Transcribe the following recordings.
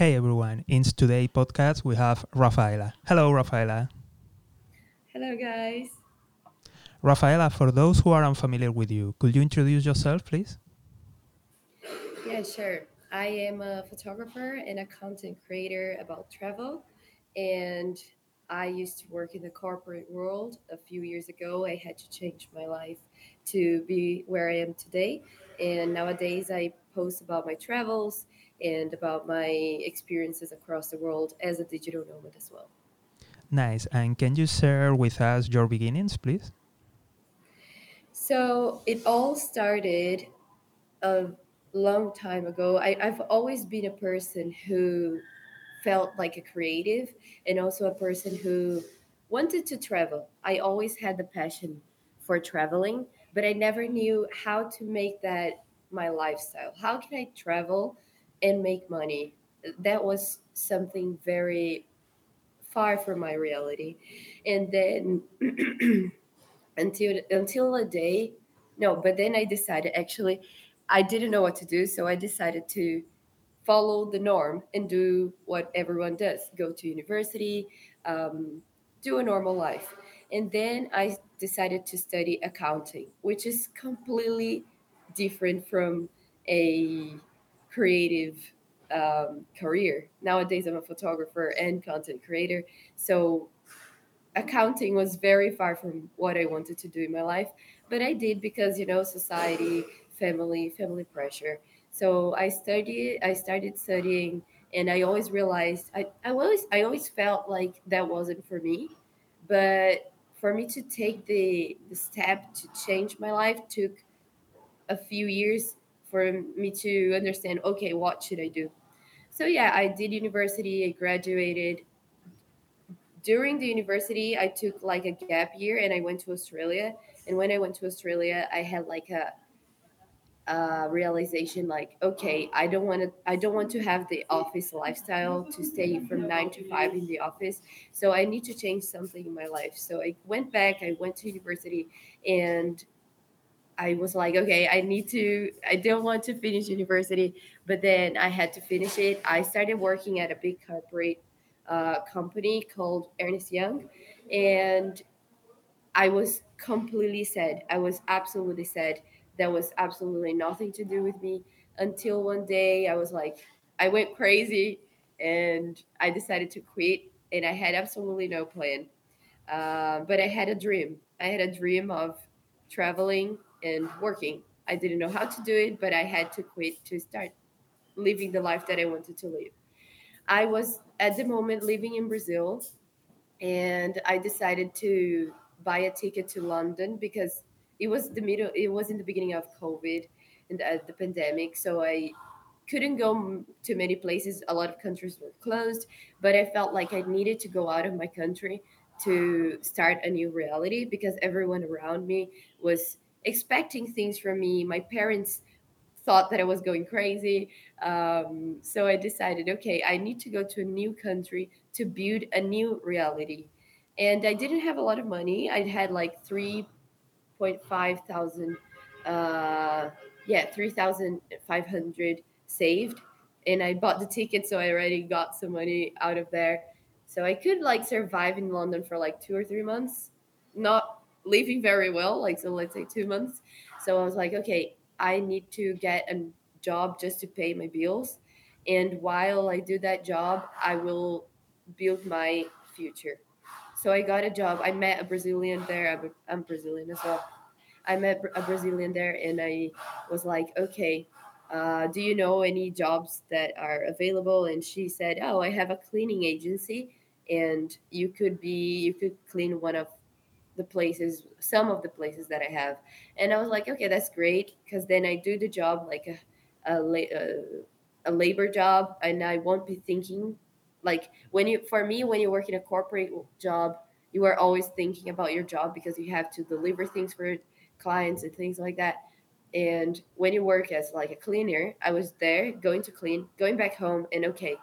Hey everyone, in today's podcast we have Rafaela. Hello, Rafaela. Hello, guys. Rafaela, for those who are unfamiliar with you, could you introduce yourself, please? Yeah, sure. I am a photographer and a content creator about travel. And I used to work in the corporate world. A few years ago, I had to change my life to be where I am today. And nowadays, I post about my travels and about my experiences across the world as a digital nomad as well. Nice. And can you share with us your beginnings, please? So it all started a long time ago. I, I've always been a person who felt like a creative and also a person who wanted to travel. I always had the passion for traveling, but I never knew how to make that my lifestyle. How can I travel and make money? That was something very far from my reality. And then until until a day, no, but then I decided actually I didn't know what to do, so I decided to follow the norm and do what everyone does: go to university, um, do a normal life. And then I decided to study accounting, which is completely different from a creative um, career. Nowadays, I'm a photographer and content creator. So, accounting was very far from what I wanted to do in my life. But I did because, you know, society, family, family pressure. So, I studied, I started studying, and I always realized, I, I, always, I always felt like that wasn't for me. But for me to take the, the step to change my life took a few years for me to understand okay what should i do? So yeah i did university i graduated. During the university i took like a gap year and i went to australia. And when i went to australia i had like a, a realization like okay i don't want to i don't want to have the office lifestyle to stay from nine to five in the office. So i need to change something in my life. So i went back i went to university and I was like, okay, I need to, I don't want to finish university, but then I had to finish it. I started working at a big corporate uh, company called Ernst Young, and I was completely sad. I was absolutely sad. That was absolutely nothing to do with me until one day I was like, I went crazy and I decided to quit, and I had absolutely no plan. Uh, but I had a dream. I had a dream of traveling and working. I didn't know how to do it, but I had to quit to start living the life that I wanted to live. I was at the moment living in Brazil and I decided to buy a ticket to London because it was the middle it was in the beginning of COVID and uh, the pandemic so I couldn't go to many places a lot of countries were closed but I felt like I needed to go out of my country to start a new reality because everyone around me was expecting things from me. My parents thought that I was going crazy. Um, so I decided, okay, I need to go to a new country to build a new reality. And I didn't have a lot of money. I had like 3.5 thousand, uh, yeah, 3,500 saved. And I bought the ticket, so I already got some money out of there. So I could like survive in London for like two or three months. Not living very well, like so let's say two months. So I was like, okay, I need to get a job just to pay my bills. And while I do that job, I will build my future. So I got a job. I met a Brazilian there. I'm, I'm Brazilian as well. I met a Brazilian there and I was like, okay, uh, do you know any jobs that are available? And she said, oh, I have a cleaning agency and you could be, you could clean one of the places, some of the places that I have. And I was like, okay, that's great because then I do the job like a, a, a, a labor job and I won't be thinking like when you, for me, when you work in a corporate job, you are always thinking about your job because you have to deliver things for clients and things like that. And when you work as like a cleaner, I was there going to clean, going back home, and okay,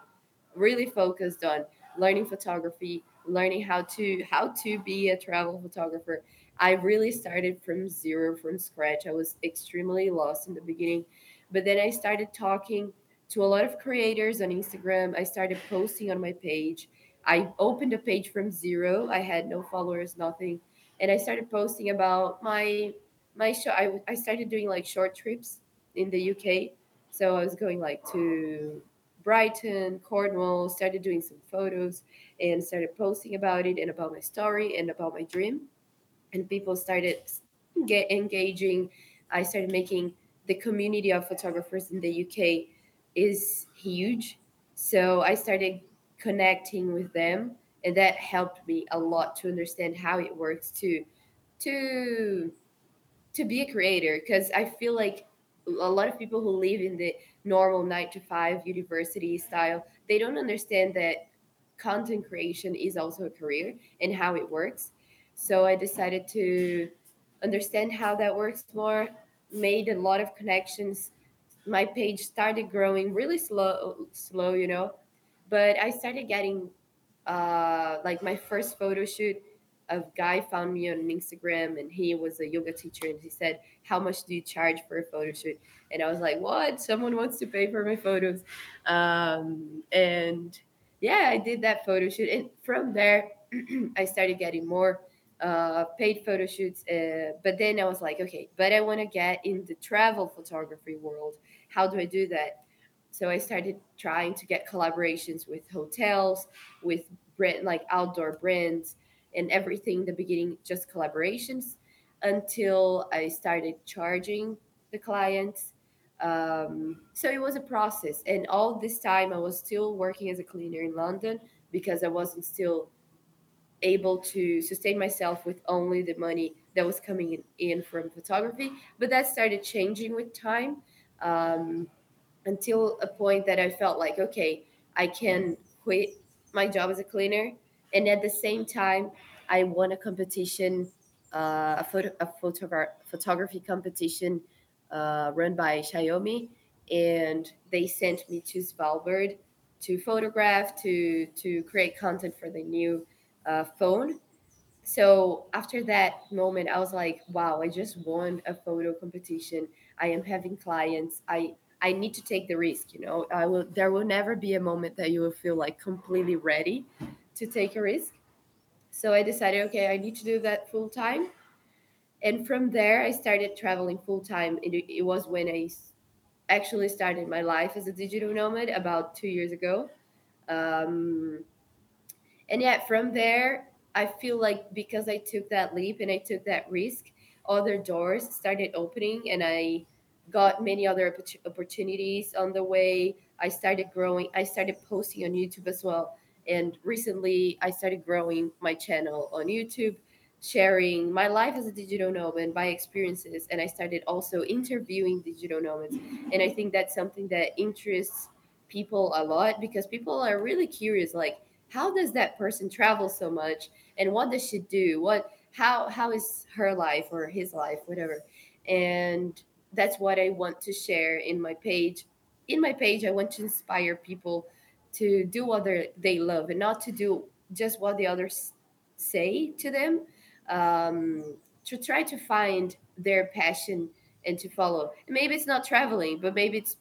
really focused on learning photography, learning how to how to be a travel photographer i really started from zero from scratch i was extremely lost in the beginning but then i started talking to a lot of creators on Instagram. I started posting on my page. I opened a page from zero. I had no followers, nothing, and I started posting about my my show. I, I started doing like short trips in the UK. So I was going like to Brighton, Cornwall, started doing some photos and started posting about it and about my story and about my dream. And people started get engaging. I started making the community of photographers in the UK is huge. So I started connecting with them and that helped me a lot to understand how it works to to to be a creator because I feel like a lot of people who live in the normal nine to five university style, they don't understand that content creation is also a career and how it works. So I decided to understand how that works more, made a lot of connections. My page started growing really slow, slow, you know, but I started getting uh, like my first photo shoot a guy found me on Instagram and he was a yoga teacher and he said, How much do you charge for a photo shoot? And I was like, What? Someone wants to pay for my photos. Um, and yeah, I did that photo shoot. And from there, I started getting more uh, paid photo shoots. Uh, but then I was like, Okay, but I want to get in the travel photography world. How do I do that? So I started trying to get collaborations with hotels, with brand, like outdoor brands and everything in the beginning just collaborations until I started charging the clients. Um, so it was a process, and all this time I was still working as a cleaner in London because I wasn't still able to sustain myself with only the money that was coming in, from photography. But that started changing with time um, until a point that I felt like, okay, I can quit my job as a cleaner and at the same time i won a competition uh, a photo a photogra- photography competition uh, run by xiaomi and they sent me to svalbard to photograph to to create content for the new uh, phone so after that moment i was like wow i just won a photo competition i am having clients i i need to take the risk you know i will there will never be a moment that you will feel like completely ready to take a risk. So I decided, okay, I need to do that full time. And from there, I started traveling full time. It, it was when I actually started my life as a digital nomad about two years ago. Um, and yet, from there, I feel like because I took that leap and I took that risk, other doors started opening and I got many other opportunities on the way. I started growing. I started posting on YouTube as well. And recently, I started growing my channel on YouTube, sharing my life as a digital nomad, my experiences, and I started also interviewing digital nomads. And I think that's something that interests people a lot because people are really curious, like, how does that person travel so much, and what does she do? What how how is her life or his life, whatever? And that's what I want to share in my page. In my page, I want to inspire people to do what they love and not to do just what the others say to them um, to try to find their passion and to follow. Maybe it's not traveling but maybe it's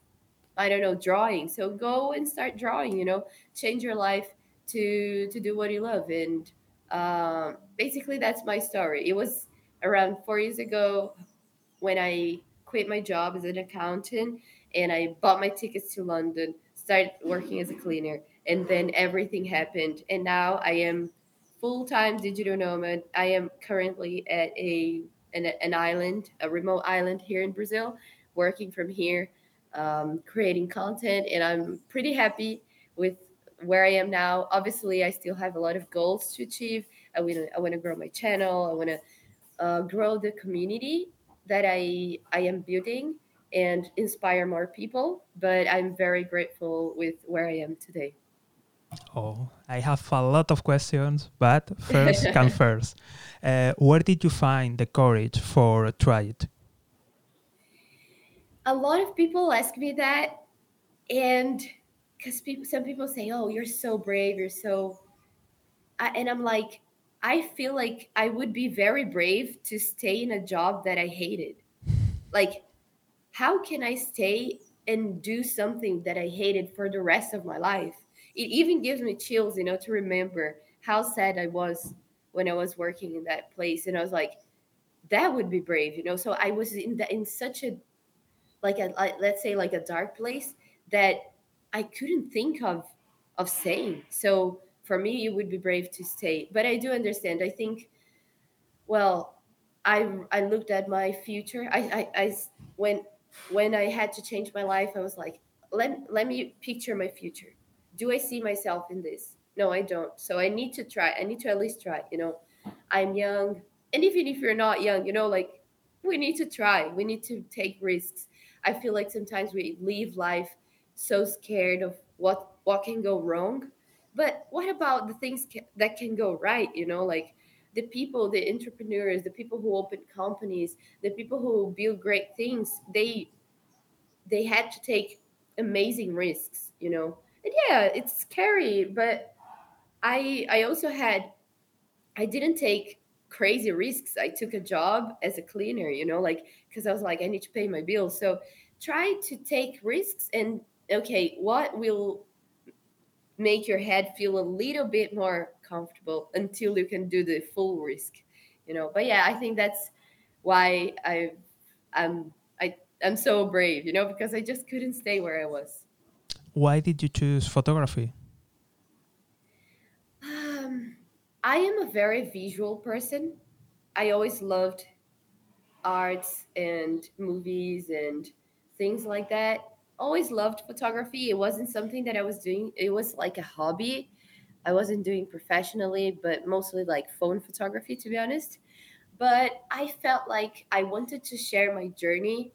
i don't know drawing. So go and start drawing you know? Change your life to to do what you love. And um, basically that's my story. It was around four years ago when i quit my job as an accountant and i bought my tickets to london started working as a cleaner and then everything happened. And now i am full-time digital nomad i am currently at a an, an island a remote island here in brazil working from here um, creating content and i'm pretty happy with where i am now obviously i still have a lot of goals to achieve i want to i want to grow my channel i want to uh, grow the community that i i am building and inspire more people. But I'm very grateful with where I am today. Oh, I have a lot of questions, but first come first. Uh, where did you find the courage for try it? A lot of people ask me that, and because people, some people say, "Oh, you're so brave, you're so," I, and I'm like, I feel like I would be very brave to stay in a job that I hated. Like how can I stay and do something that I hated for the rest of my life. It even gives me chills, you know, to remember how sad I was when I was working in that place. And I was like, that would be brave, you know. So I was in in such a like a let's say like a dark place that I couldn't think of of saying. So for me, it would be brave to stay. But I do understand. I think, well, I I looked at my future. I I, I when when I had to change my life, I was like, let let me picture my future. Do I see myself in this? No, I don't. So I need to try. I need to at least try. You know, I'm young, and even if you're not young, you know, like we need to try. We need to take risks. I feel like sometimes we live life so scared of what what can go wrong. But what about the things ca- that can go right? You know, like the people, the entrepreneurs, the people who open companies, the people who build great things. They they had to take amazing risks. You know, and yeah, it's scary, but I I also had I didn't take crazy risks. I took a job as a cleaner, you know, like because I was like I need to pay my bills. So try to take risks and okay, what will make your head feel a little bit more comfortable until you can do the full risk, you know. But yeah, I think that's why I I'm I I'm so brave, you know, because I just couldn't stay where I was. Why did you choose photography? Um, I am a very visual person. I always loved arts and movies and things like that. Always loved photography. It wasn't something that I was doing, it was like a hobby. I wasn't doing professionally, but mostly like phone photography, to be honest. But I felt like I wanted to share my journey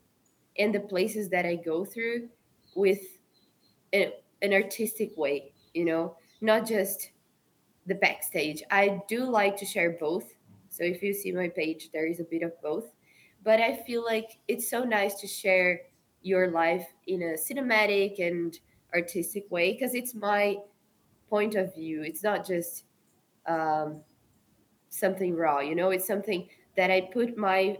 and the places that I go through with an, an artistic way, you know, not just the backstage. I do like to share both. So if you see my page, there is a bit of both. But I feel like it's so nice to share your life in a cinematic and artistic way because it's my point of view. It's not just um, something raw, you know, it's something that I put my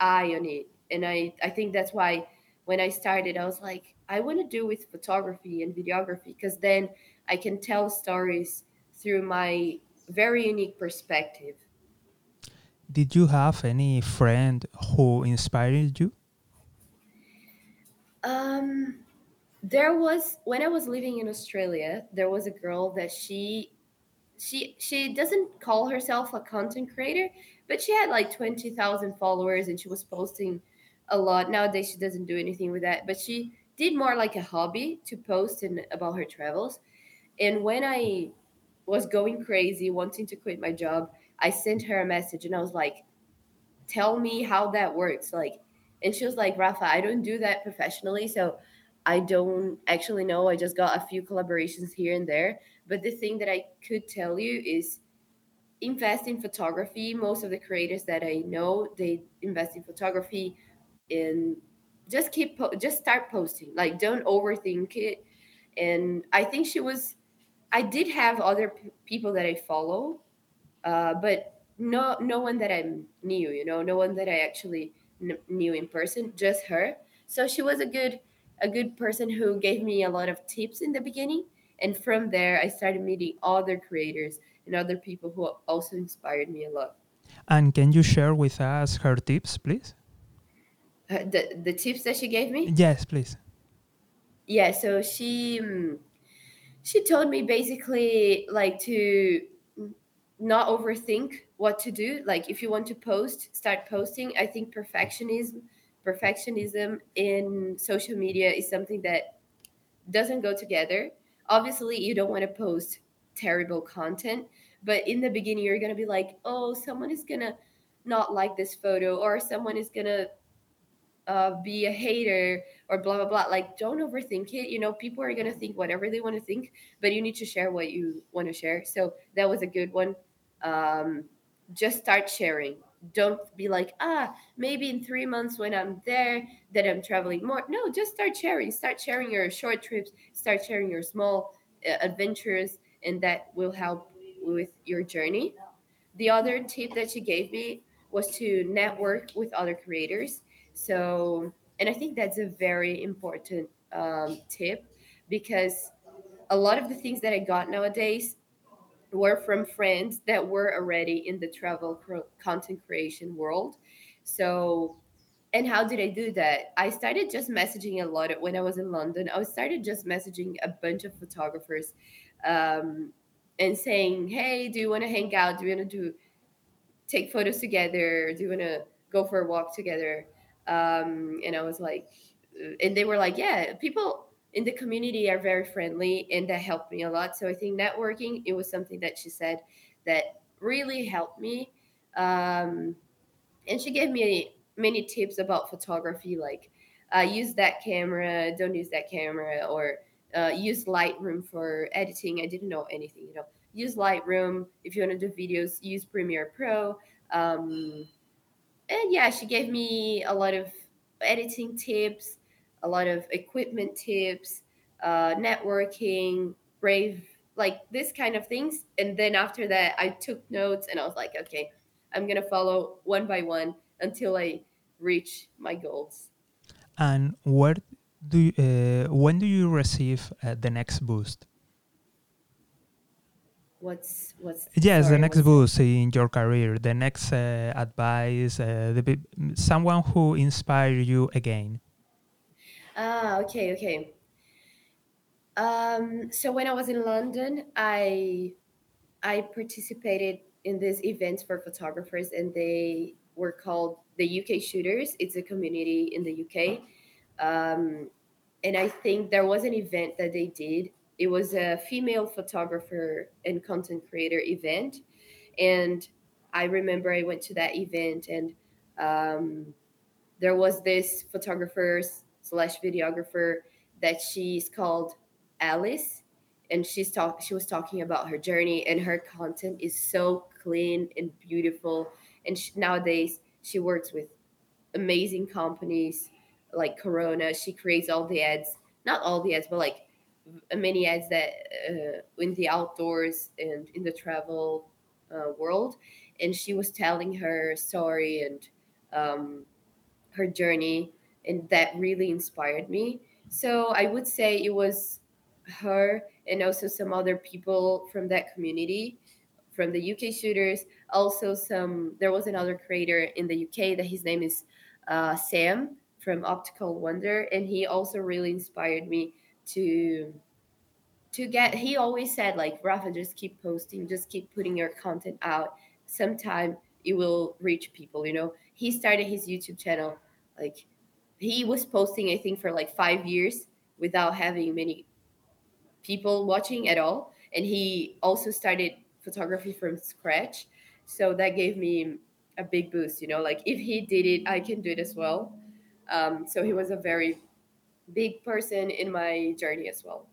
eye on it. And I, I think that's why when I started, I was like, I want to do with photography and videography because then I can tell stories through my very unique perspective. Did you have any friend who inspired you? Um, there was when I was living in Australia, there was a girl that she she she doesn't call herself a content creator, but she had like 20,000 followers and she was posting a lot. Nowadays she doesn't do anything with that, but she did more like a hobby to post and about her travels. And when I was going crazy wanting to quit my job, I sent her a message and I was like, "Tell me how that works." Like and she was like, "Rafa, I don't do that professionally, so I don't actually know. I just got a few collaborations here and there. But the thing that I could tell you is invest in photography. Most of the creators that I know, they invest in photography and just keep po- just start posting. Like don't overthink it. And I think she was I did have other p- people that I follow, uh, but no no one that I knew, you know, no one that I actually kn- knew in person, just her. So she was a good a good person who gave me a lot of tips in the beginning. And from there, I started meeting other creators and other people who also inspired me a lot. And can you share with us her tips, please? The the tips that she gave me, Yes, please. yeah. So she mm, she told me basically like to not overthink what to do. Like if you want to post, start posting. I think perfectionism perfectionism in social media is something that doesn't go together. Obviously, you don't want to post terrible content, but in the beginning, you're going to be like, oh, someone is going to not like this photo, or someone is going to uh, be a hater, or blah, blah, blah. Like, don't overthink it. You know, people are going to think whatever they want to think, but you need to share what you want to share. So that was a good one. Um, just start sharing. Don't be like, ah, maybe in three months when I'm there, that I'm traveling more. No, just start sharing. Start sharing your short trips. Start sharing your small uh, adventures, and that will help with your journey. The other tip that she gave me was to network with other creators. So, and I think that's a very important um, tip because a lot of the things that I got nowadays were from friends that were already in the travel content creation world. So, and how did I do that? I started just messaging a lot when I was in London. I started just messaging a bunch of photographers um, and saying, "Hey, do you want to hang out? Do you want to do take photos together? Do you want to go for a walk together?" Um, and I was like, and they were like, "Yeah, people." in the community are very friendly and that helped me a lot so i think networking it was something that she said that really helped me um, and she gave me many tips about photography like uh, use that camera don't use that camera or uh, use lightroom for editing i didn't know anything you know use lightroom if you want to do videos use premiere pro um, and yeah she gave me a lot of editing tips a lot of equipment tips, uh, networking, brave, like this kind of things. And then after that, I took notes and I was like, okay, I'm gonna follow one by one until I reach my goals. And where do you, uh, when do you receive uh, the next boost? What's what's yes sorry, the next boost in your career, the next uh, advice, uh, the someone who inspire you again. Ah, okay, okay. Um, so when I was in London, I I participated in this event for photographers, and they were called the UK Shooters. It's a community in the UK, um, and I think there was an event that they did. It was a female photographer and content creator event, and I remember I went to that event, and um, there was this photographer slash videographer that she's called Alice, and she's talk she was talking about her journey, and her content is so clean and beautiful. And she, nowadays, she works with amazing companies like Corona. She creates all the ads, not all the ads, but like many ads that uh, in the outdoors and in the travel uh, world. And she was telling her story and um, her journey and that really inspired me. So I would say it was her and also some other people from that community from the UK shooters. Also, some there was another creator in the UK that his name is uh, Sam from Optical Wonder, and he also really inspired me to to get. He always said like Rafa, just keep posting, just keep putting your content out. Sometime it will reach people. You know, he started his YouTube channel like he was posting i think for like five years without having many people watching at all and he also started photography from scratch so that gave me a big boost you know like if he did it i can do it as well um, so he was a very big person in my journey as well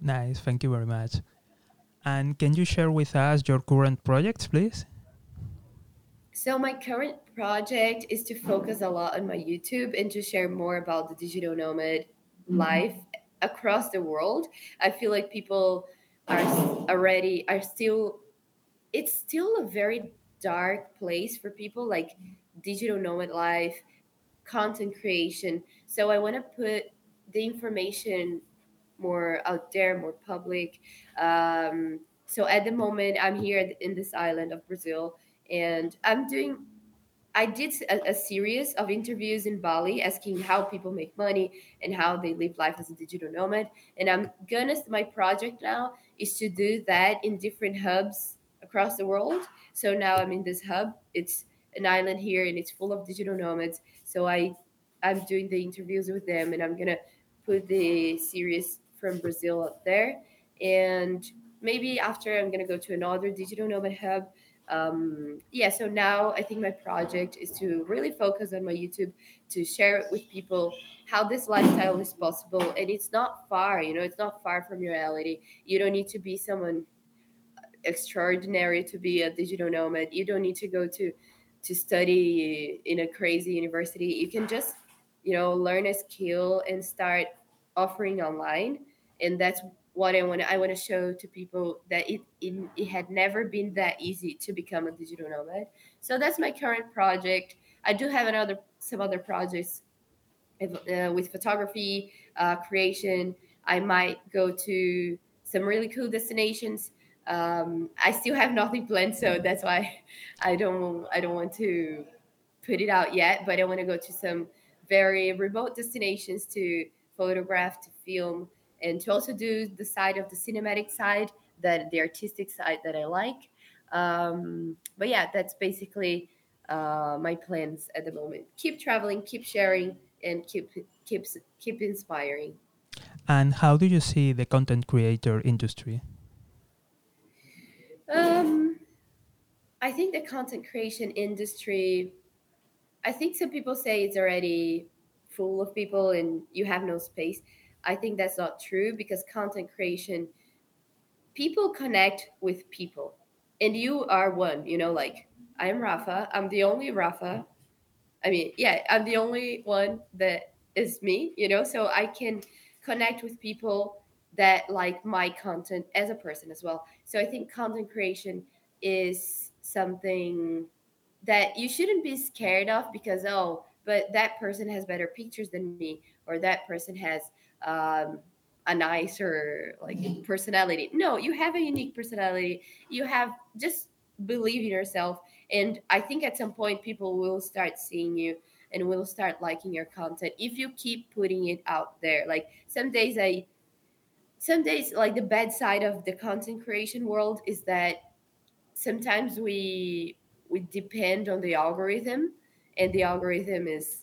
nice thank you very much and can you share with us your current projects please so my current project is to focus a lot on my YouTube and to share more about the digital nomad mm-hmm. life across the world. I feel like people are already are still it's still a very dark place for people like digital nomad life, content creation. So I want to put the information more out there, more public. Um, so at the moment, I'm here in this island of Brazil and I'm doing. I did a, a, series of interviews in Bali asking how people make money and how they live life as a digital nomad. And I'm gonna my project now is to do that in different hubs across the world. So now I'm in this hub. It's an island here and it's full of digital nomads. So I I'm doing the interviews with them and I'm gonna put the series from Brazil up there. And maybe after I'm gonna go to another digital nomad hub um, yeah, so now I think my project is to really focus on my YouTube to share it with people how this lifestyle is possible. And it's not far, you know, it's not far from your reality. You don't need to be someone extraordinary to be a digital nomad. You don't need to go to to study in a crazy university. You can just, you know, learn a skill and start offering online. And that's what I want I want to show to people that it, it it had never been that easy to become a digital nomad. So that's my current project. I do have another some other projects uh, with photography uh, creation. I might go to some really cool destinations. Um, I still have nothing planned, so that's why I don't I don't want to put it out yet. But I want to go to some very remote destinations to photograph, to film, and to also do the side of the cinematic side, that the artistic side that I like. Um, but yeah, that's basically uh, my plans at the moment. Keep traveling, keep sharing, and keep keep keep inspiring. And how do you see the content creator industry? Um, I think the content creation industry. I think some people say it's already full of people and you have no space. I think that's not true because content creation, people connect with people, and you are one. You know, like I'm Rafa. I'm the only Rafa. I mean, yeah, I'm the only one that is me. You know, so I can connect with people that like my content as a person as well. So I think content creation is something that you shouldn't be scared of because oh, but that person has better pictures than me, or that person has um, a nicer like personality. No, you have a unique personality. You have just believe in yourself, and I think at some point people will start seeing you and will start liking your content if you keep putting it out there. Like some days I some days like the bad side of the content creation world is that sometimes we we depend on the algorithm and the algorithm is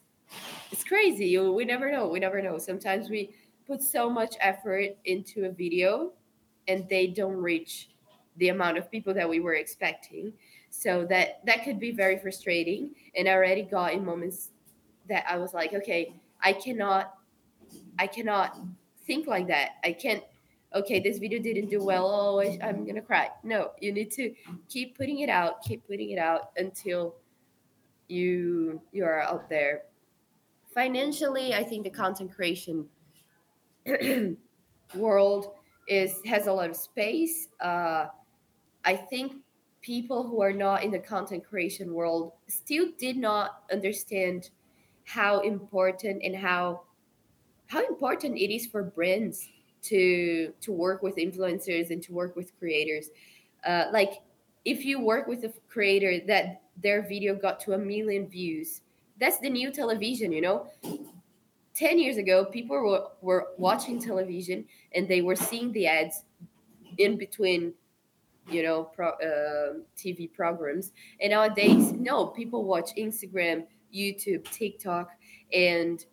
it's crazy. We never know. We never know. Sometimes we put so much effort into a video and they don't reach the amount of people that we were expecting. So that that could be very frustrating. And i already got in moments that i was like okay i cannot i cannot think like that. I can't okay this video didn't do well. Oh I, i'm gonna cry. No you need to keep putting it out keep putting it out until you you are out there. Financially i think the content creation world is has a lot of space. Uh, I think people who are not in the content creation world still did not understand how important and how how important it is for brands to to work with influencers and to work with creators. Uh, like if you work with a creator that their video got to a million views, that's the new television. You know, 10 years ago, people were, were watching television and they were seeing the ads in between, you know, pro, uh, TV programs. And nowadays, no, people watch Instagram, YouTube, TikTok, and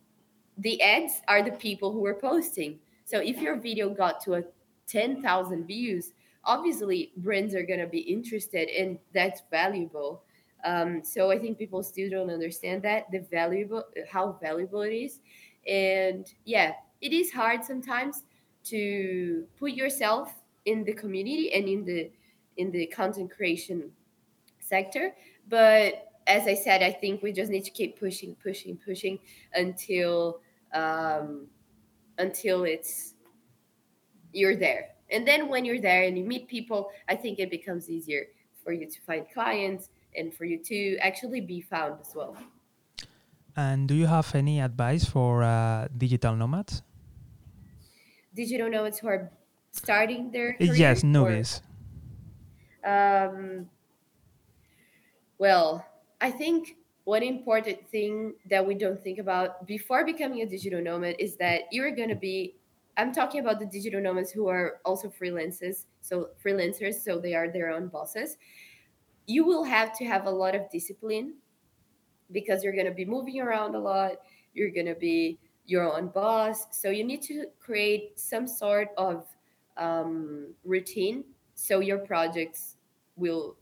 the ads are the people who are posting. So if your video got to a 10,000 views, obviously brands are going to be interested and that's valuable. Um, so I think people still don't understand that the valuable how valuable it is and yeah it is hard sometimes to put yourself in the community and in the in the content creation sector but as i said i think we just need to keep pushing pushing pushing until um, until it's you're there and then when you're there and you meet people i think it becomes easier for you to find clients and for you to actually be found as well and do you have any advice for uh, digital nomads? Digital nomads who are starting their career, yes, newbies. Um, well, I think one important thing that we don't think about before becoming a digital nomad is that you're going to be I'm talking about the digital nomads who are also freelancers, so freelancers, so they are their own bosses. You will have to have a lot of discipline because you're going to be moving around a lot. You're going to be your own boss. So you need to create some sort of um, routine so your projects will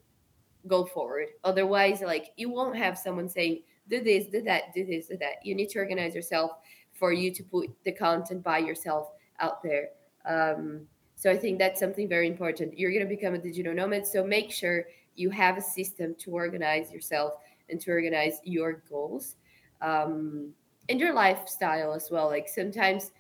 go forward. Otherwise, like you won't have someone saying, do this, do that, do this, do that. You need to organize yourself for you to put the content by yourself out there. Um, so I think that's something very important. You're going to become a digital nomad. So make sure you have a system to organize yourself and to organize your goals um, and your lifestyle as well. Like sometimes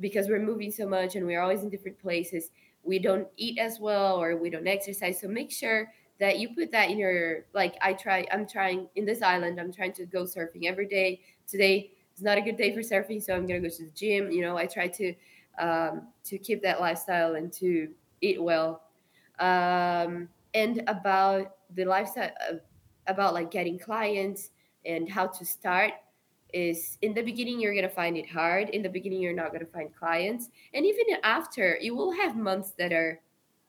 because we're moving so much and we're always in different places, we don't eat as well or we don't exercise. So make sure that you put that in your like I try I'm trying in this island, I'm trying to go surfing every day. Today it's not a good day for surfing, so I'm gonna go to the gym. You know, I try to um, to keep that lifestyle and to eat well. Um, and about the lifestyle, uh, about like getting clients and how to start is in the beginning you're going to find it hard in the beginning you're not going to find clients and even after you will have months that are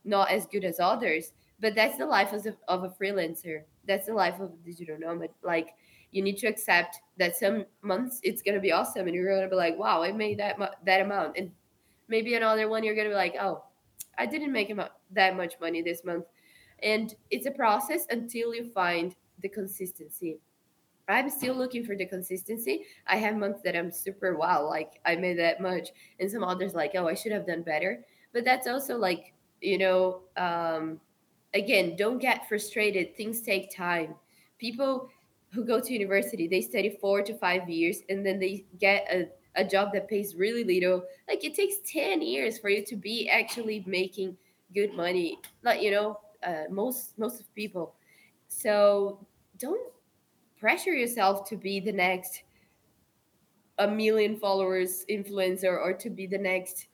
not as good as others but that's the life of a, of a freelancer. That's the life of a digital nomad. Like you need to accept that some months it's going to be awesome and you're going to be like wow i made that mu- that amount. And maybe another one you're going to be like oh i didn't make that much money this month. And it's a process until you find the consistency. I'm still looking for the consistency. I have months that I'm super wow, like I made that much, and some others like, oh, I should have done better. But that's also like, you know, um, again, don't get frustrated. Things take time. People who go to university, they study four to five years, and then they get a, a job that pays really little. Like it takes 10 years for you to be actually making good money. Like, you know, uh, most most of people. So don't pressure yourself to be the next a million followers influencer or to be the next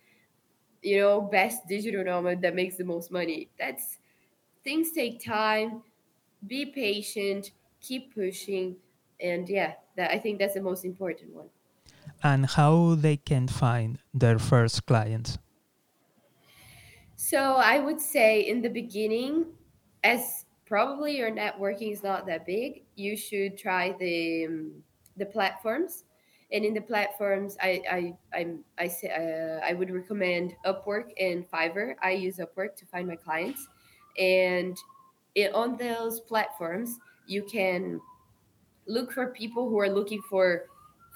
you know best digital nomad that makes the most money that's things take time. Be patient. Keep pushing. And yeah that i think that's the most important one. And how they can find their first clients? So i would say in the beginning as probably your networking is not that big, you should try the um, the platforms. And in the platforms, I I I I say uh, I would recommend Upwork and Fiverr. I use Upwork to find my clients, and it, on those platforms, you can look for people who are looking for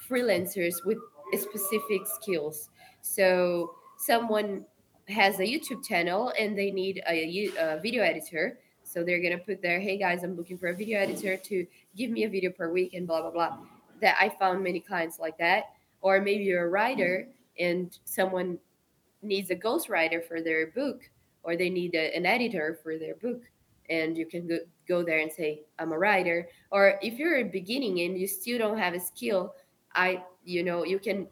freelancers with specific skills. So someone has a YouTube channel and they need a, a video editor so they're gonna put there, hey guys, I'm looking for a video editor to give me a video per week and blah blah blah. That I found many clients like that. Or maybe you're a writer and someone needs a ghostwriter for their book, or they need a, an editor for their book, and you can go, go there and say, I'm a writer. Or if you're a beginning and you still don't have a skill, I you know you can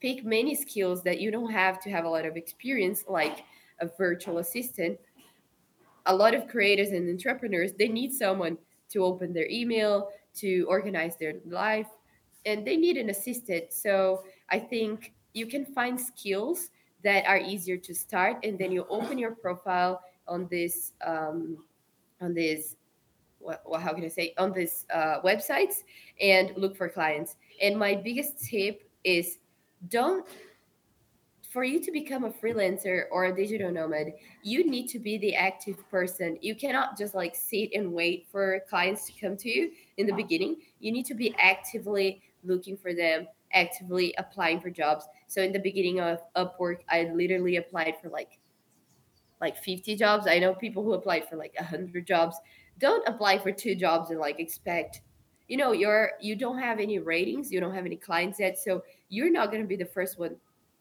pick many skills that you don't have to have a lot of experience, like a virtual assistant a lot of creators and entrepreneurs they need someone to open their email to organize their life and they need an assistant so i think you can find skills that are easier to start and then you open your profile on this um, on this what, how can i say on these uh, websites and look for clients and my biggest tip is don't for you to become a freelancer or a digital nomad, you need to be the active person. You cannot just like sit and wait for clients to come to you in the beginning. You need to be actively looking for them, actively applying for jobs. So in the beginning of Upwork, I literally applied for like like 50 jobs. I know people who applied for like 100 jobs. Don't apply for two jobs and like expect you know you're you don't have any ratings, you don't have any clients yet, so you're not going to be the first one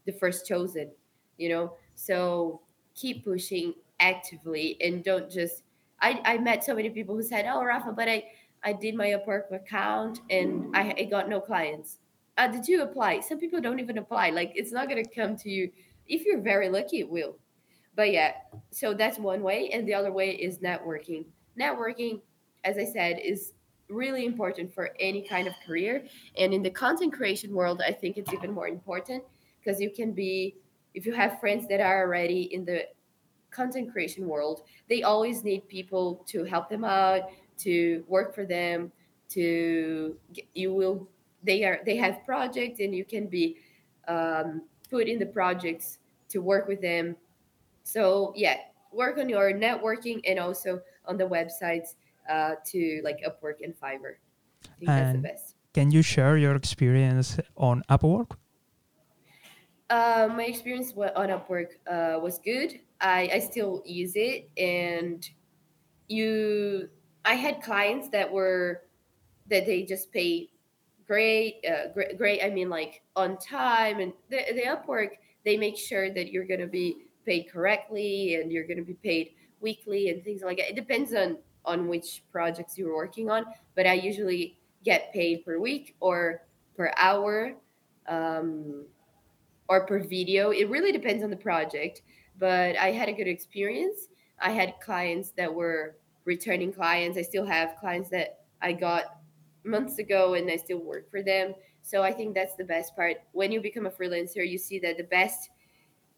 the first chosen, you know? So keep pushing actively and don't just I, I met so many people who said, Oh Rafa, but I, I did my Upwork account and I, I got no clients. Uh, did you apply? Some people don't even apply. Like it's not gonna come to you. If you're very lucky, it will. But yeah, so that's one way. And the other way is networking. Networking, as I said, is really important for any kind of career. And in the content creation world, I think it's even more important because you can be if you have friends that are already in the content creation world they always need people to help them out to work for them to you will they are they have projects and you can be um, put in the projects to work with them. So yeah work on your networking and also on the websites uh, to like upwork and fiverr. I think and that's the best. can you share your experience on upwork? Uh, my experience on Upwork uh, was good. I, I still use it, and you, I had clients that were that they just pay great, uh, great, great. I mean, like on time, and the, the Upwork they make sure that you're going to be paid correctly and you're going to be paid weekly and things like that. It depends on on which projects you're working on, but I usually get paid per week or per hour um, or per video. It really depends on the project, but I had a good experience. I had clients that were returning clients. I still have clients that I got months ago and I still work for them. So I think that's the best part. When you become a freelancer, you see that the best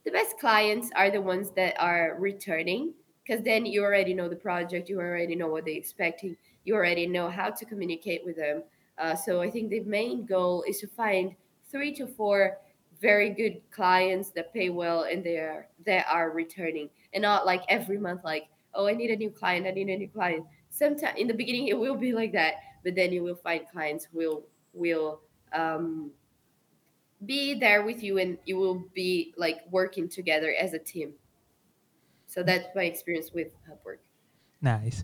the best clients are the ones that are returning because then you already know the project, you already know what they're expecting, you already know how to communicate with them. Uh, so I think the main goal is to find three to four very good clients that pay well and they are they are returning and not like every month like oh i need a new client i need a new client sometimes in the beginning it will be like that but then you will find clients will will um, be there with you and you will be like working together as a team. So that's my experience with upwork. Nice.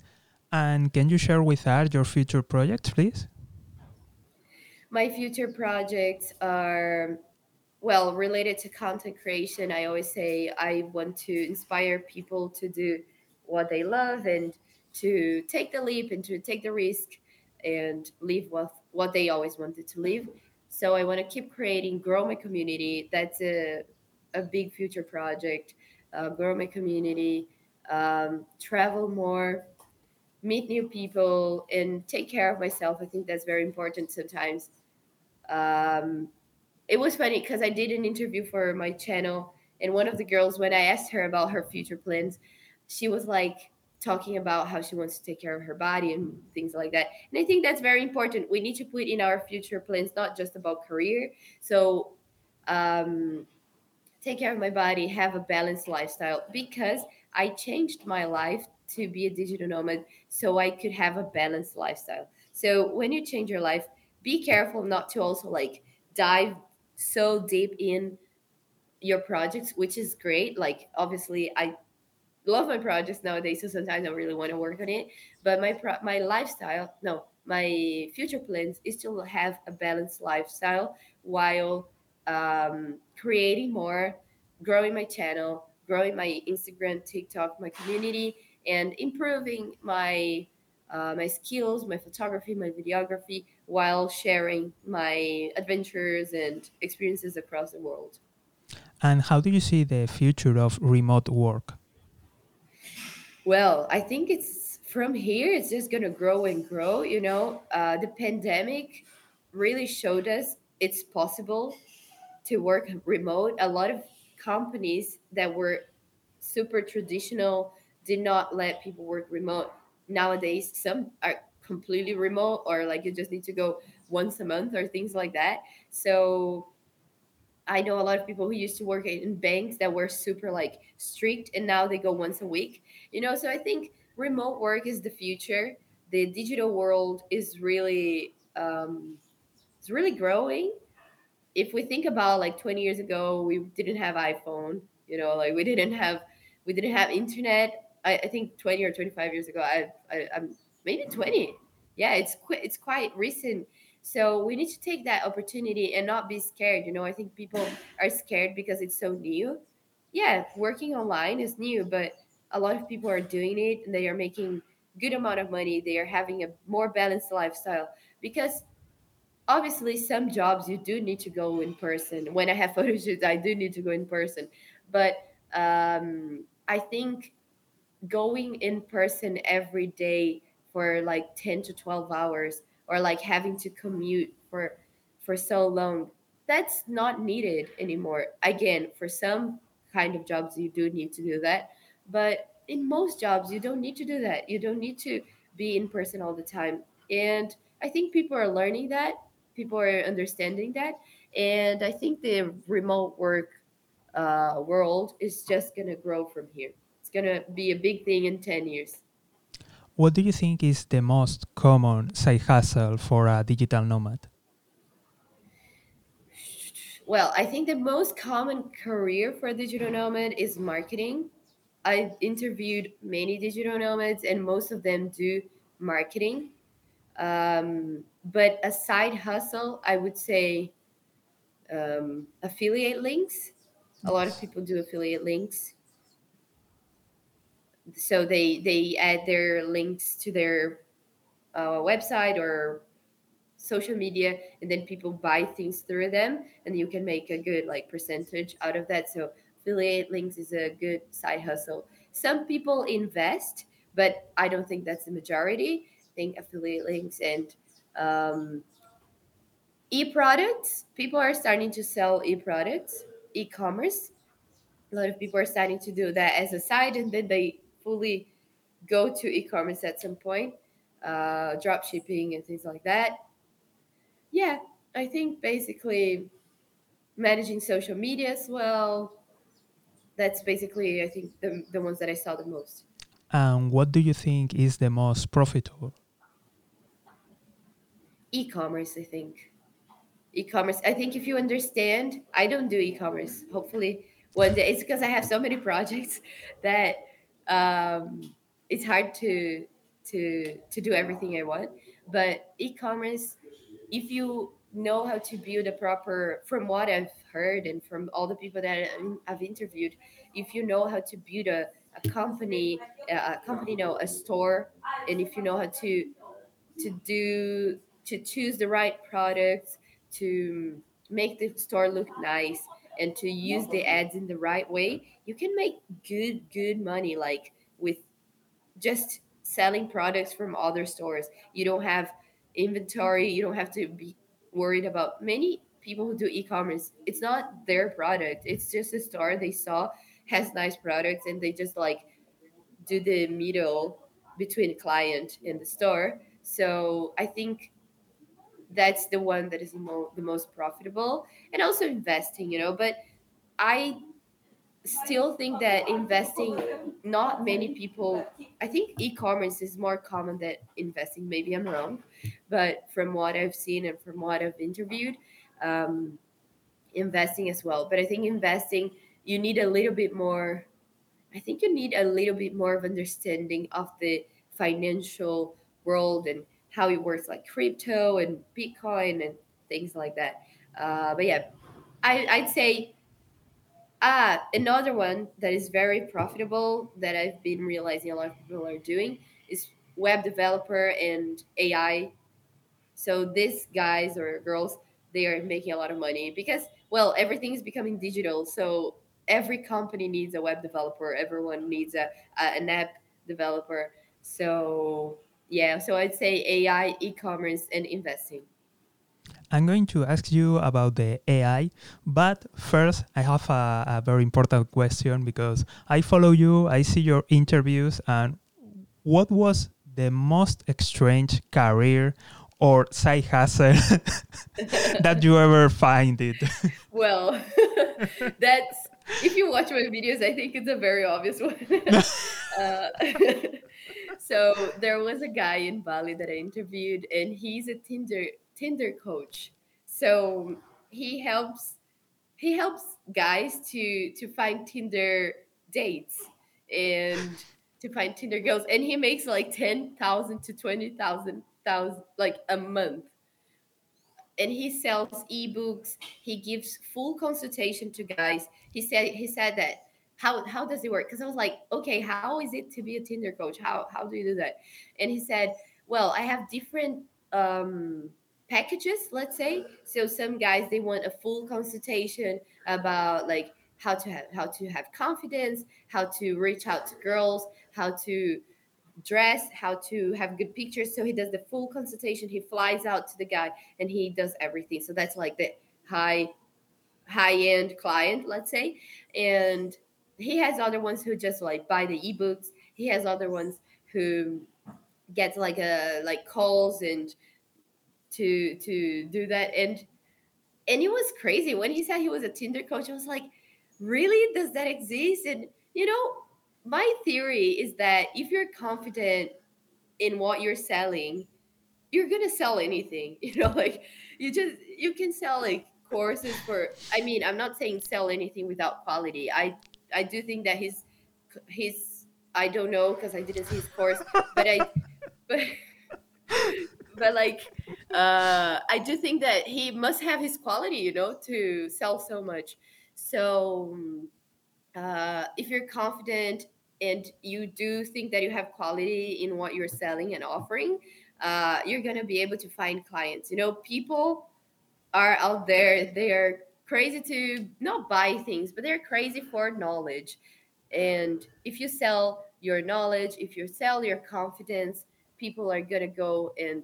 And can you share with us your future projects please? My future projects are well related to content creation. I always say i want to inspire people to do what they love and to take the leap and to take the risk and live what what they always wanted to live so i want to keep creating grow my community. That's a, a big future project. Uh, grow my community um, travel more meet new people and take care of myself. I think that's very important sometimes. Um, it was funny because I did an interview for my channel, and one of the girls, when I asked her about her future plans, she was like talking about how she wants to take care of her body and things like that. And I think that's very important. We need to put in our future plans not just about career. So, um, take care of my body, have a balanced lifestyle because I changed my life to be a digital nomad so I could have a balanced lifestyle. So when you change your life, be careful not to also like dive so deep in your projects, which is great. Like obviously, I love my projects nowadays, so sometimes I really want to work on it. But my pro- my lifestyle, no, my future plans is to have a balanced lifestyle while um, creating more, growing my channel, growing my Instagram, TikTok, my community, and improving my uh, my skills, my photography, my videography, while sharing my adventures and experiences across the world. And how do you see the future of remote work? Well, I think it's from here, it's just going to grow and grow. You know, uh, the pandemic really showed us it's possible to work remote. A lot of companies that were super traditional did not let people work remote nowadays some are completely remote or like you just need to go once a month or things like that so i know a lot of people who used to work in banks that were super like strict and now they go once a week you know so i think remote work is the future the digital world is really um, it's really growing if we think about like 20 years ago we didn't have iphone you know like we didn't have we didn't have internet I, I think 20 or 25 years ago. I, I am maybe 20. Yeah, it's quite it's quite recent. So we need to take that opportunity and not be scared. You know, I think people are scared because it's so new. Yeah, working online is new, but a lot of people are doing it and they are making good amount of money. They are having a more balanced lifestyle because obviously some jobs you do need to go in person. When I have photo shoots, I do need to go in person. But um, I think going in person every day for like 10 to 12 hours or like having to commute for for so long that's not needed anymore again for some kind of jobs you do need to do that but in most jobs you don't need to do that you don't need to be in person all the time and i think people are learning that people are understanding that and i think the remote work uh, world is just going to grow from here it's going to be a big thing in 10 years. What do you think is the most common side hustle for a digital nomad? Well, I think the most common career for a digital nomad is marketing. I interviewed many digital nomads, and most of them do marketing. Um, but a side hustle, I would say um, affiliate links. A lot of people do affiliate links so they they add their links to their uh, website or social media and then people buy things through them and you can make a good like percentage out of that so affiliate links is a good side hustle. Some people invest but i don't think that's the majority. I think affiliate links and um, e-products people are starting to sell e-products e-commerce. A lot of people are starting to do that as a side and then they fully go to e-commerce at some point uh, drop shipping and things like that. Yeah i think basically managing social media as well that's basically i think the, the ones that i saw the most. And what do you think is the most profitable? E-commerce i think. E-commerce i think if you understand i don't do e-commerce hopefully one day. It's because i have so many projects that um, it's hard to to to do everything i want. But e-commerce if you know how to build a proper from what i've heard and from all the people that i've interviewed if you know how to build a, a company a company no a store and if you know how to to do to choose the right products to make the store look nice and to use the ads in the right way you can make good good money like with just selling products from other stores. You don't have inventory. You don't have to be worried about many people who do e-commerce it's not their product. It's just a store they saw has nice products and they just like do the middle between client and the store. So i think that's the one that is the, mo- the most profitable and also investing you know but i still think that investing not many people i think e-commerce is more common than investing maybe i'm wrong but from what i've seen and from what i've interviewed um, investing as well but i think investing you need a little bit more i think you need a little bit more of understanding of the financial world and how it works like crypto and bitcoin and things like that uh, but yeah I, i'd say Ah, another one that is very profitable that I've been realizing a lot of people are doing is web developer and AI. So these guys or girls, they are making a lot of money because well, everything is becoming digital. So every company needs a web developer. Everyone needs a, a an app developer. So yeah, so I'd say AI, e-commerce, and investing. I'm going to ask you about the AI, but first I have a, a, very important question because I follow you, I see your interviews, and what was the most strange career or side hustle that you ever find it? Well, that's if you watch my videos, I think it's a very obvious one. uh, so there was a guy in Bali that I interviewed, and he's a Tinder Tinder coach. So he helps he helps guys to to find Tinder dates and to find Tinder girls, and he makes like ten thousand to twenty thousand thousand like a month. And he sells ebooks. He gives full consultation to guys. He said he said that how how does it work? Because I was like, okay, how is it to be a Tinder coach? How how do you do that? And he said, well, I have different um packages let's say so some guys they want a full consultation about like how to have how to have confidence how to reach out to girls how to dress how to have good pictures. So he does the full consultation. He flies out to the guy and he does everything. So that's like the high high end client let's say. And he has other ones who just like buy the ebooks. He has other ones who get like a like calls and to to do that. And and it was crazy. When he said he was a tinder coach i was like really? Does that exist? And you know my theory is that if you're confident in what you're selling you're gonna sell anything you know like you just you can sell like courses for i mean i'm not saying sell anything without quality. I i do think that his his i don't know because i didn't see his course but i but but like uh i do think that he must have his quality you know to sell so much. So uh if you're confident and you do think that you have quality in what you're selling and offering uh, you're gonna be able to find clients. You know, people are out there; they're crazy to not buy things, but they're crazy for knowledge. And if you sell your knowledge, if you sell your confidence, people are gonna go and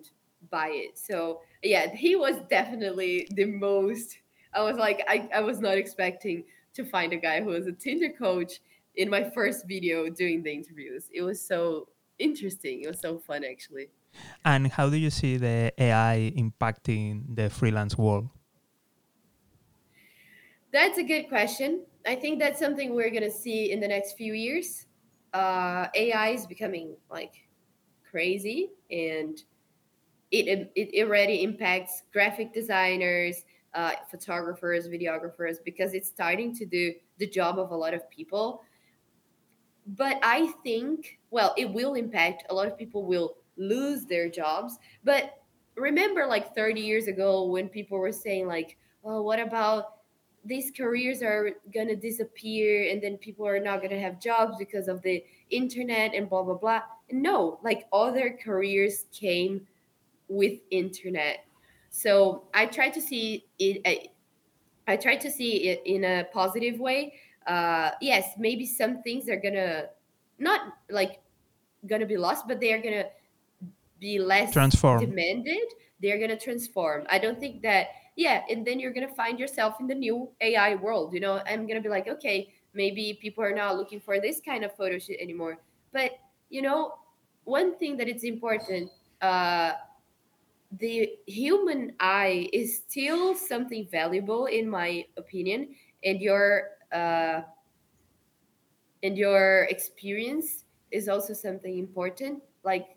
buy it. So yeah, he was definitely the most. I was like, I, I was not expecting to find a guy who was a Tinder coach in my first video doing the interviews. It was so interesting. It was so fun actually. And how do you see the AI impacting the freelance world? That's a good question. I think that's something we're gonna see in the next few years. Uh, AI is becoming like crazy, and it it already impacts graphic designers, uh, photographers, videographers, because it's starting to do the job of a lot of people. But I think, well, it will impact a lot of people will lose their jobs. But remember, like 30 years ago, when people were saying, like, well, what about these careers are going to disappear and then people are not going to have jobs because of the internet and blah, blah, blah. No, like other careers came with internet. So I try to see it. I, I try to see it in a positive way. Uh, yes, maybe some things are gonna not like gonna be lost, but they are gonna be less transform demanded. They're gonna transform. I don't think that yeah, and then you're gonna find yourself in the new AI world. You know, I'm gonna be like, okay, maybe people are not looking for this kind of photo shoot anymore. But you know, one thing that it's important, uh, the human eye is still something valuable in my opinion, and your uh, and your experience is also something important. Like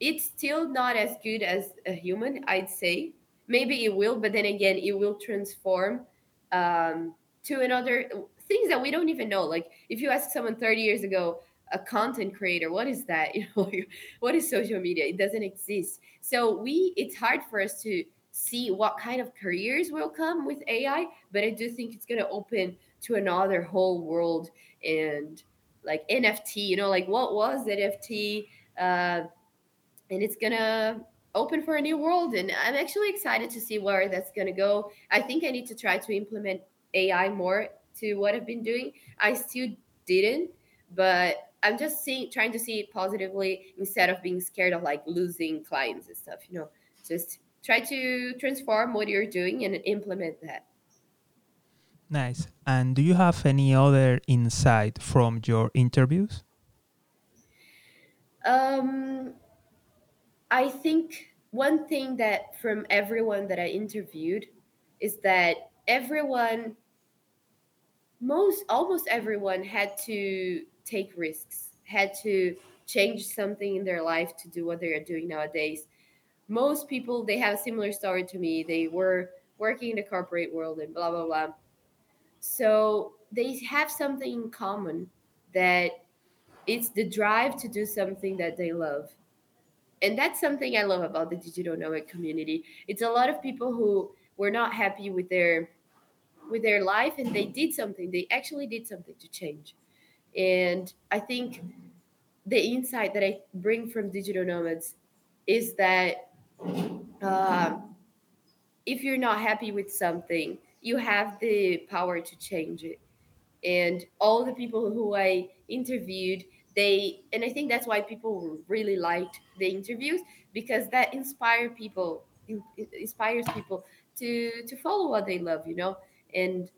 it's still not as good as a human, I'd say maybe it will but then again it will transform um, to another things that we don't even know like if you ask someone 30 years ago a content creator what is that? You know what is social media? It doesn't exist. So we it's hard for us to see what kind of careers will come with ai but i do think it's going to open to another whole world and like nft you know like what was nft uh, and it's gonna open for a new world and i'm actually excited to see where that's going to go. I think i need to try to implement ai more to what i've been doing. I still didn't but i'm just seeing trying to see it positively instead of being scared of like losing clients and stuff you know? Just try to transform what you're doing and implement that. Nice. And do you have any other insight from your interviews? Um I think one thing that from everyone that I interviewed is that everyone, most almost everyone had to take risks, had to change something in their life to do what they are doing nowadays. Most people they have a similar story to me. They were working in the corporate world and blah blah blah. So they have something in common that it's the drive to do something that they love and that's something I love about the digital nomad community. It's a lot of people who were not happy with their with their life and they did something. They actually did something to change. And I think the insight that I bring from digital nomads is that uh, if you're not happy with something, you have the power to change it. And all the people who I interviewed, they and i think that's why people really liked the interviews because that inspire people inspires people to to follow what they love you know and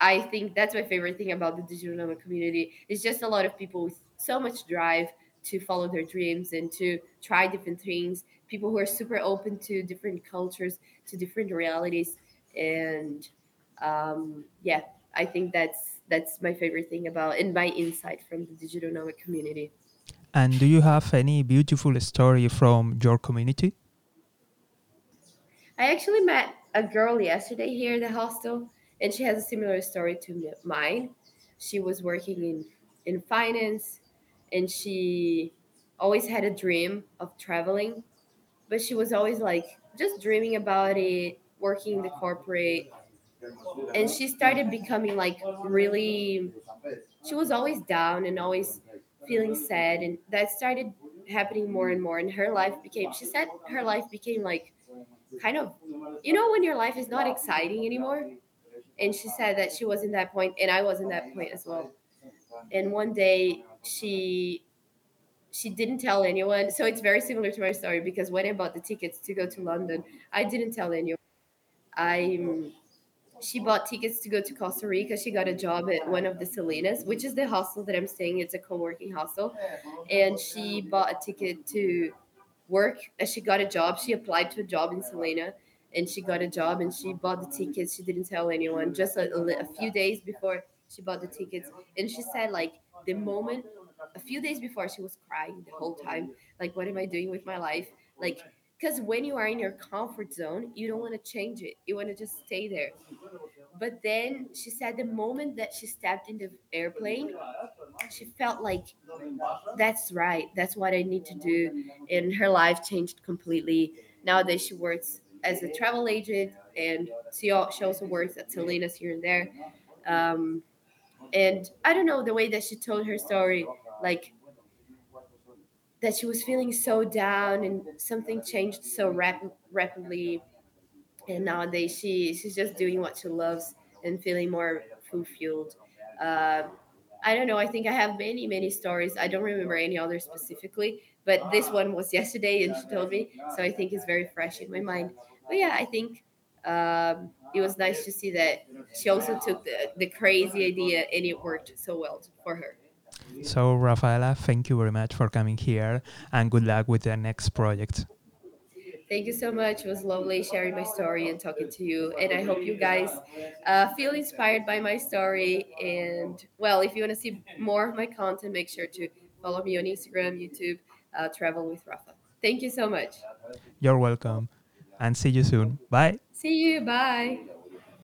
i think that's my favorite thing about the digital nomad community it's just a lot of people with so much drive to follow their dreams and to try different things people who are super open to different cultures to different realities and um, yeah i think that's that's my favorite thing about and my insight from the digital nomad community. And do you have any beautiful story from your community? I actually met a girl yesterday here in the hostel, and she has a similar story to mine. She was working in in finance, and she always had a dream of traveling, but she was always like just dreaming about it, working in the corporate and she started becoming like really she was always down and always feeling sad and that started happening more and more and her life became she said her life became like kind of you know when your life is not exciting anymore and she said that she was in that point and i was in that point as well and one day she she didn't tell anyone so it's very similar to my story because when i bought the tickets to go to london i didn't tell anyone i she bought tickets to go to Costa Rica. She got a job at one of the Selinas, which is the hostel that I'm staying. It's a co-working hostel, and she bought a ticket to work. As she got a job, she applied to a job in Selina, and she got a job. And she bought the tickets. She didn't tell anyone. Just a, a, few days before she bought the tickets, and she said like the moment, a few days before, she was crying the whole time. Like, what am I doing with my life? Like because when you are in your comfort zone you don't want to change it you want to just stay there but then she said the moment that she stepped in the airplane she felt like that's right that's what i need to do and her life changed completely nowadays she works as a travel agent and she also works at Selina's here and there. Um, and i don't know the way that she told her story like that she was feeling so down and something changed so rap- rapidly. And nowadays she she's just doing what she loves and feeling more fulfilled. Uh, i don't know i think i have many many stories. I don't remember any other specifically but this one was yesterday and she told me. So i think it's very fresh in my mind but yeah i think um, it was nice to see that she also took the, the crazy idea and it worked so well for her so, Rafaela, thank you very much for coming here and good luck with the next project. Thank you so much. It was lovely sharing my story and talking to you. And I hope you guys uh, feel inspired by my story. And well, if you want to see more of my content, make sure to follow me on Instagram, YouTube, uh, Travel with Rafa. Thank you so much. You're welcome. And see you soon. Bye. See you. Bye.